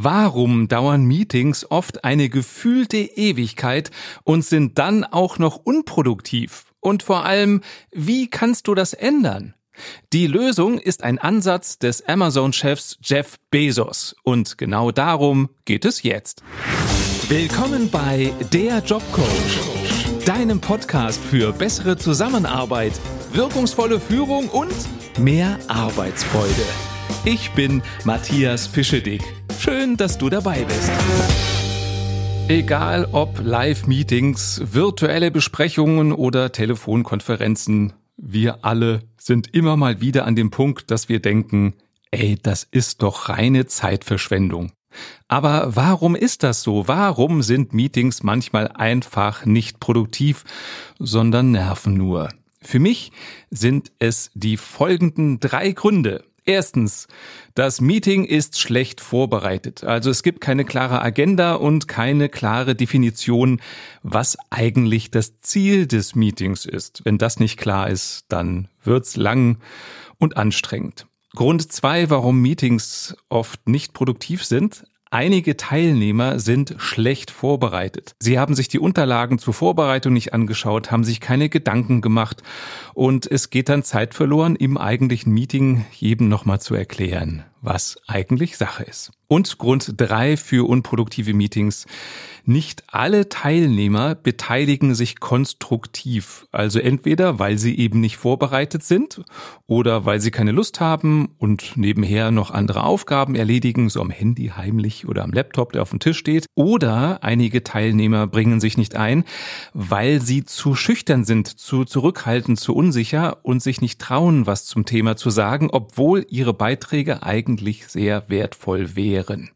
Warum dauern Meetings oft eine gefühlte Ewigkeit und sind dann auch noch unproduktiv? Und vor allem, wie kannst du das ändern? Die Lösung ist ein Ansatz des Amazon-Chefs Jeff Bezos. Und genau darum geht es jetzt. Willkommen bei Der Jobcoach, deinem Podcast für bessere Zusammenarbeit, wirkungsvolle Führung und mehr Arbeitsfreude. Ich bin Matthias Fischedick. Schön, dass du dabei bist. Egal ob Live-Meetings, virtuelle Besprechungen oder Telefonkonferenzen, wir alle sind immer mal wieder an dem Punkt, dass wir denken, ey, das ist doch reine Zeitverschwendung. Aber warum ist das so? Warum sind Meetings manchmal einfach nicht produktiv, sondern nerven nur? Für mich sind es die folgenden drei Gründe. Erstens, das Meeting ist schlecht vorbereitet. Also es gibt keine klare Agenda und keine klare Definition, was eigentlich das Ziel des Meetings ist. Wenn das nicht klar ist, dann wird's lang und anstrengend. Grund zwei, warum Meetings oft nicht produktiv sind. Einige Teilnehmer sind schlecht vorbereitet. Sie haben sich die Unterlagen zur Vorbereitung nicht angeschaut, haben sich keine Gedanken gemacht und es geht dann Zeit verloren, im eigentlichen Meeting jedem nochmal zu erklären, was eigentlich Sache ist. Und Grund drei für unproduktive Meetings. Nicht alle Teilnehmer beteiligen sich konstruktiv. Also entweder, weil sie eben nicht vorbereitet sind oder weil sie keine Lust haben und nebenher noch andere Aufgaben erledigen, so am Handy heimlich oder am Laptop, der auf dem Tisch steht. Oder einige Teilnehmer bringen sich nicht ein, weil sie zu schüchtern sind, zu zurückhaltend, zu unsicher und sich nicht trauen, was zum Thema zu sagen, obwohl ihre Beiträge eigentlich sehr wertvoll wären.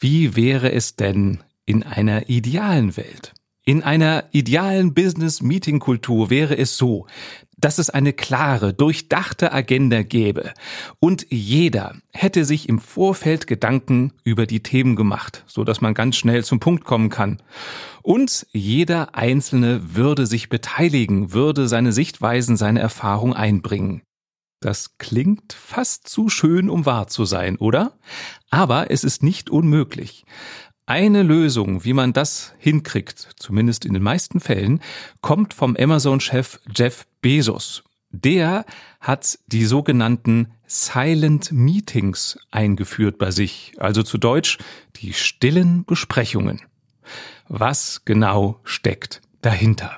Wie wäre es denn, in einer idealen Welt. In einer idealen Business-Meeting-Kultur wäre es so, dass es eine klare, durchdachte Agenda gäbe und jeder hätte sich im Vorfeld Gedanken über die Themen gemacht, so dass man ganz schnell zum Punkt kommen kann. Und jeder Einzelne würde sich beteiligen, würde seine Sichtweisen, seine Erfahrung einbringen. Das klingt fast zu schön, um wahr zu sein, oder? Aber es ist nicht unmöglich. Eine Lösung, wie man das hinkriegt, zumindest in den meisten Fällen, kommt vom Amazon-Chef Jeff Bezos. Der hat die sogenannten Silent Meetings eingeführt bei sich, also zu Deutsch die stillen Besprechungen. Was genau steckt dahinter?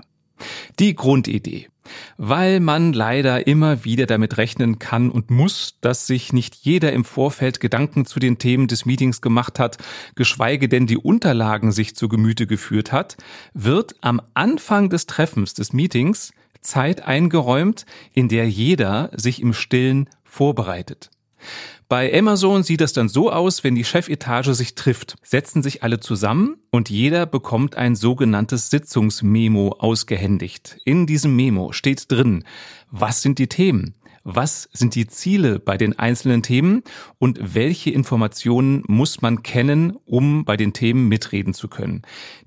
Die Grundidee weil man leider immer wieder damit rechnen kann und muss, dass sich nicht jeder im Vorfeld Gedanken zu den Themen des Meetings gemacht hat, geschweige denn die Unterlagen sich zu Gemüte geführt hat, wird am Anfang des Treffens des Meetings Zeit eingeräumt, in der jeder sich im Stillen vorbereitet. Bei Amazon sieht das dann so aus, wenn die Chefetage sich trifft, setzen sich alle zusammen und jeder bekommt ein sogenanntes Sitzungsmemo ausgehändigt. In diesem Memo steht drin, was sind die Themen? Was sind die Ziele bei den einzelnen Themen und welche Informationen muss man kennen, um bei den Themen mitreden zu können?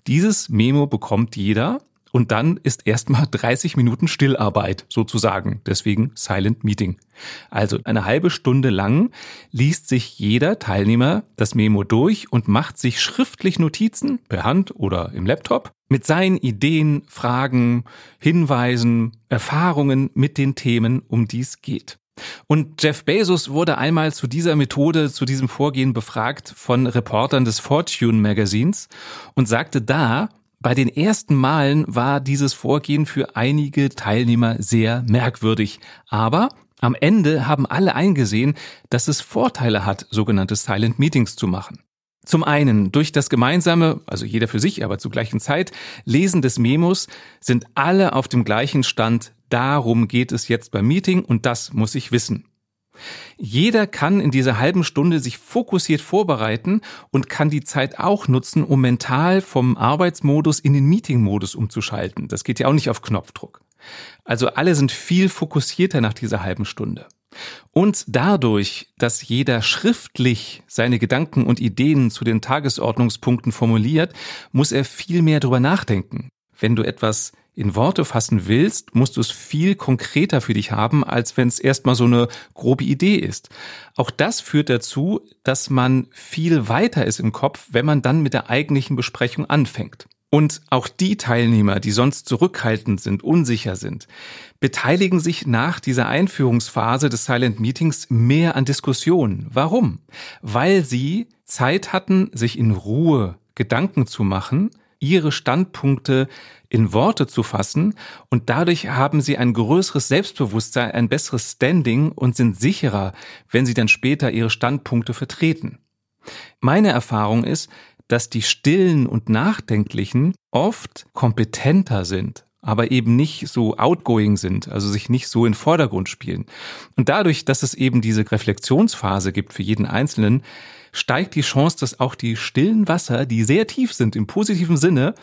Dieses Memo bekommt jeder und dann ist erstmal 30 Minuten Stillarbeit sozusagen, deswegen Silent Meeting. Also eine halbe Stunde lang liest sich jeder Teilnehmer das Memo durch und macht sich schriftlich Notizen per Hand oder im Laptop mit seinen Ideen, Fragen, Hinweisen, Erfahrungen mit den Themen, um die es geht. Und Jeff Bezos wurde einmal zu dieser Methode, zu diesem Vorgehen befragt von Reportern des Fortune Magazins und sagte da, bei den ersten Malen war dieses Vorgehen für einige Teilnehmer sehr merkwürdig, aber am Ende haben alle eingesehen, dass es Vorteile hat, sogenannte Silent Meetings zu machen. Zum einen durch das gemeinsame, also jeder für sich, aber zur gleichen Zeit, Lesen des Memos sind alle auf dem gleichen Stand, darum geht es jetzt beim Meeting und das muss ich wissen. Jeder kann in dieser halben Stunde sich fokussiert vorbereiten und kann die Zeit auch nutzen, um mental vom Arbeitsmodus in den Meetingmodus umzuschalten. Das geht ja auch nicht auf Knopfdruck. Also alle sind viel fokussierter nach dieser halben Stunde. Und dadurch, dass jeder schriftlich seine Gedanken und Ideen zu den Tagesordnungspunkten formuliert, muss er viel mehr darüber nachdenken. Wenn du etwas in Worte fassen willst, musst du es viel konkreter für dich haben, als wenn es erstmal so eine grobe Idee ist. Auch das führt dazu, dass man viel weiter ist im Kopf, wenn man dann mit der eigentlichen Besprechung anfängt. Und auch die Teilnehmer, die sonst zurückhaltend sind, unsicher sind, beteiligen sich nach dieser Einführungsphase des Silent Meetings mehr an Diskussionen. Warum? Weil sie Zeit hatten, sich in Ruhe Gedanken zu machen, ihre Standpunkte in Worte zu fassen und dadurch haben sie ein größeres Selbstbewusstsein, ein besseres Standing und sind sicherer, wenn sie dann später ihre Standpunkte vertreten. Meine Erfahrung ist, dass die Stillen und Nachdenklichen oft kompetenter sind, aber eben nicht so outgoing sind, also sich nicht so in Vordergrund spielen. Und dadurch, dass es eben diese Reflexionsphase gibt für jeden Einzelnen, steigt die Chance, dass auch die stillen Wasser, die sehr tief sind im positiven Sinne,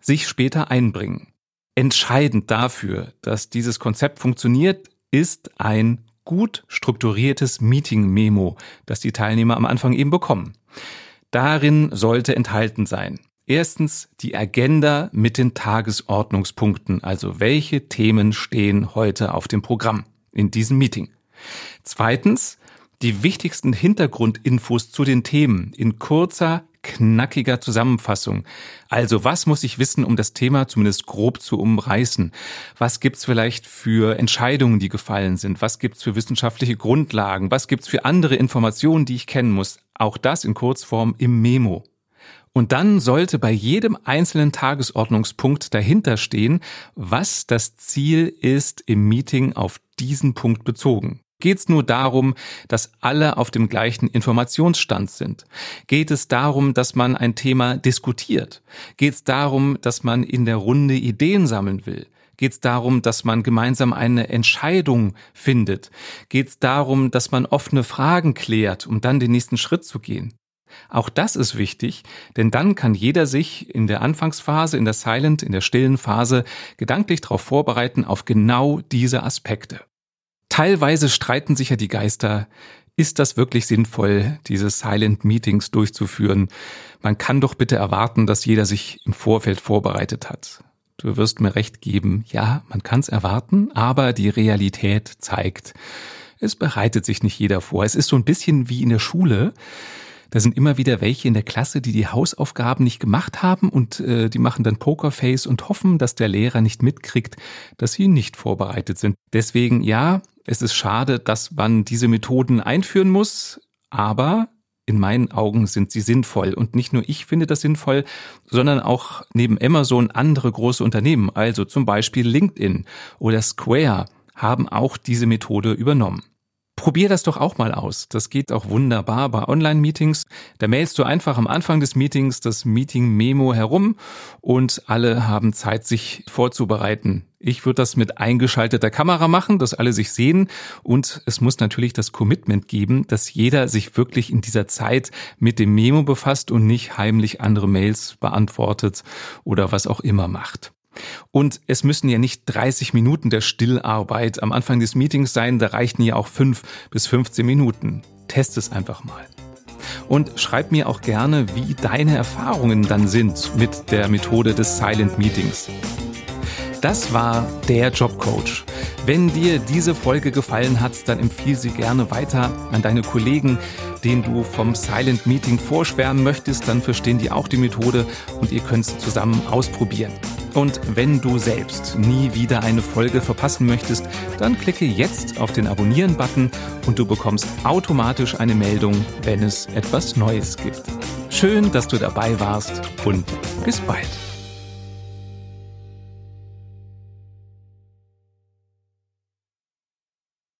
sich später einbringen. Entscheidend dafür, dass dieses Konzept funktioniert, ist ein gut strukturiertes Meeting-Memo, das die Teilnehmer am Anfang eben bekommen. Darin sollte enthalten sein. Erstens die Agenda mit den Tagesordnungspunkten, also welche Themen stehen heute auf dem Programm in diesem Meeting. Zweitens die wichtigsten Hintergrundinfos zu den Themen in kurzer, knackiger Zusammenfassung. Also was muss ich wissen, um das Thema zumindest grob zu umreißen? Was gibt's vielleicht für Entscheidungen, die gefallen sind? Was gibt's für wissenschaftliche Grundlagen? Was gibt's für andere Informationen, die ich kennen muss? Auch das in Kurzform im Memo. Und dann sollte bei jedem einzelnen Tagesordnungspunkt dahinter stehen, was das Ziel ist im Meeting auf diesen Punkt bezogen. Geht es nur darum, dass alle auf dem gleichen Informationsstand sind? Geht es darum, dass man ein Thema diskutiert? Geht es darum, dass man in der Runde Ideen sammeln will? Geht es darum, dass man gemeinsam eine Entscheidung findet? Geht es darum, dass man offene Fragen klärt, um dann den nächsten Schritt zu gehen? Auch das ist wichtig, denn dann kann jeder sich in der Anfangsphase, in der Silent, in der stillen Phase gedanklich darauf vorbereiten auf genau diese Aspekte. Teilweise streiten sich ja die Geister. Ist das wirklich sinnvoll, diese Silent Meetings durchzuführen? Man kann doch bitte erwarten, dass jeder sich im Vorfeld vorbereitet hat. Du wirst mir recht geben, ja, man kann es erwarten, aber die Realität zeigt, es bereitet sich nicht jeder vor. Es ist so ein bisschen wie in der Schule. Da sind immer wieder welche in der Klasse, die die Hausaufgaben nicht gemacht haben und äh, die machen dann Pokerface und hoffen, dass der Lehrer nicht mitkriegt, dass sie nicht vorbereitet sind. Deswegen ja, es ist schade, dass man diese Methoden einführen muss, aber in meinen Augen sind sie sinnvoll. Und nicht nur ich finde das sinnvoll, sondern auch neben Amazon andere große Unternehmen, also zum Beispiel LinkedIn oder Square, haben auch diese Methode übernommen. Probier das doch auch mal aus. Das geht auch wunderbar bei Online-Meetings. Da mailst du einfach am Anfang des Meetings das Meeting-Memo herum und alle haben Zeit, sich vorzubereiten. Ich würde das mit eingeschalteter Kamera machen, dass alle sich sehen und es muss natürlich das Commitment geben, dass jeder sich wirklich in dieser Zeit mit dem Memo befasst und nicht heimlich andere Mails beantwortet oder was auch immer macht. Und es müssen ja nicht 30 Minuten der Stillarbeit am Anfang des Meetings sein, da reichten ja auch 5 bis 15 Minuten. Test es einfach mal. Und schreib mir auch gerne, wie deine Erfahrungen dann sind mit der Methode des Silent Meetings. Das war der Jobcoach. Wenn dir diese Folge gefallen hat, dann empfiehl sie gerne weiter an deine Kollegen, denen du vom Silent Meeting vorschwärmen möchtest. Dann verstehen die auch die Methode und ihr könnt es zusammen ausprobieren. Und wenn du selbst nie wieder eine Folge verpassen möchtest, dann klicke jetzt auf den Abonnieren-Button und du bekommst automatisch eine Meldung, wenn es etwas Neues gibt. Schön, dass du dabei warst und bis bald.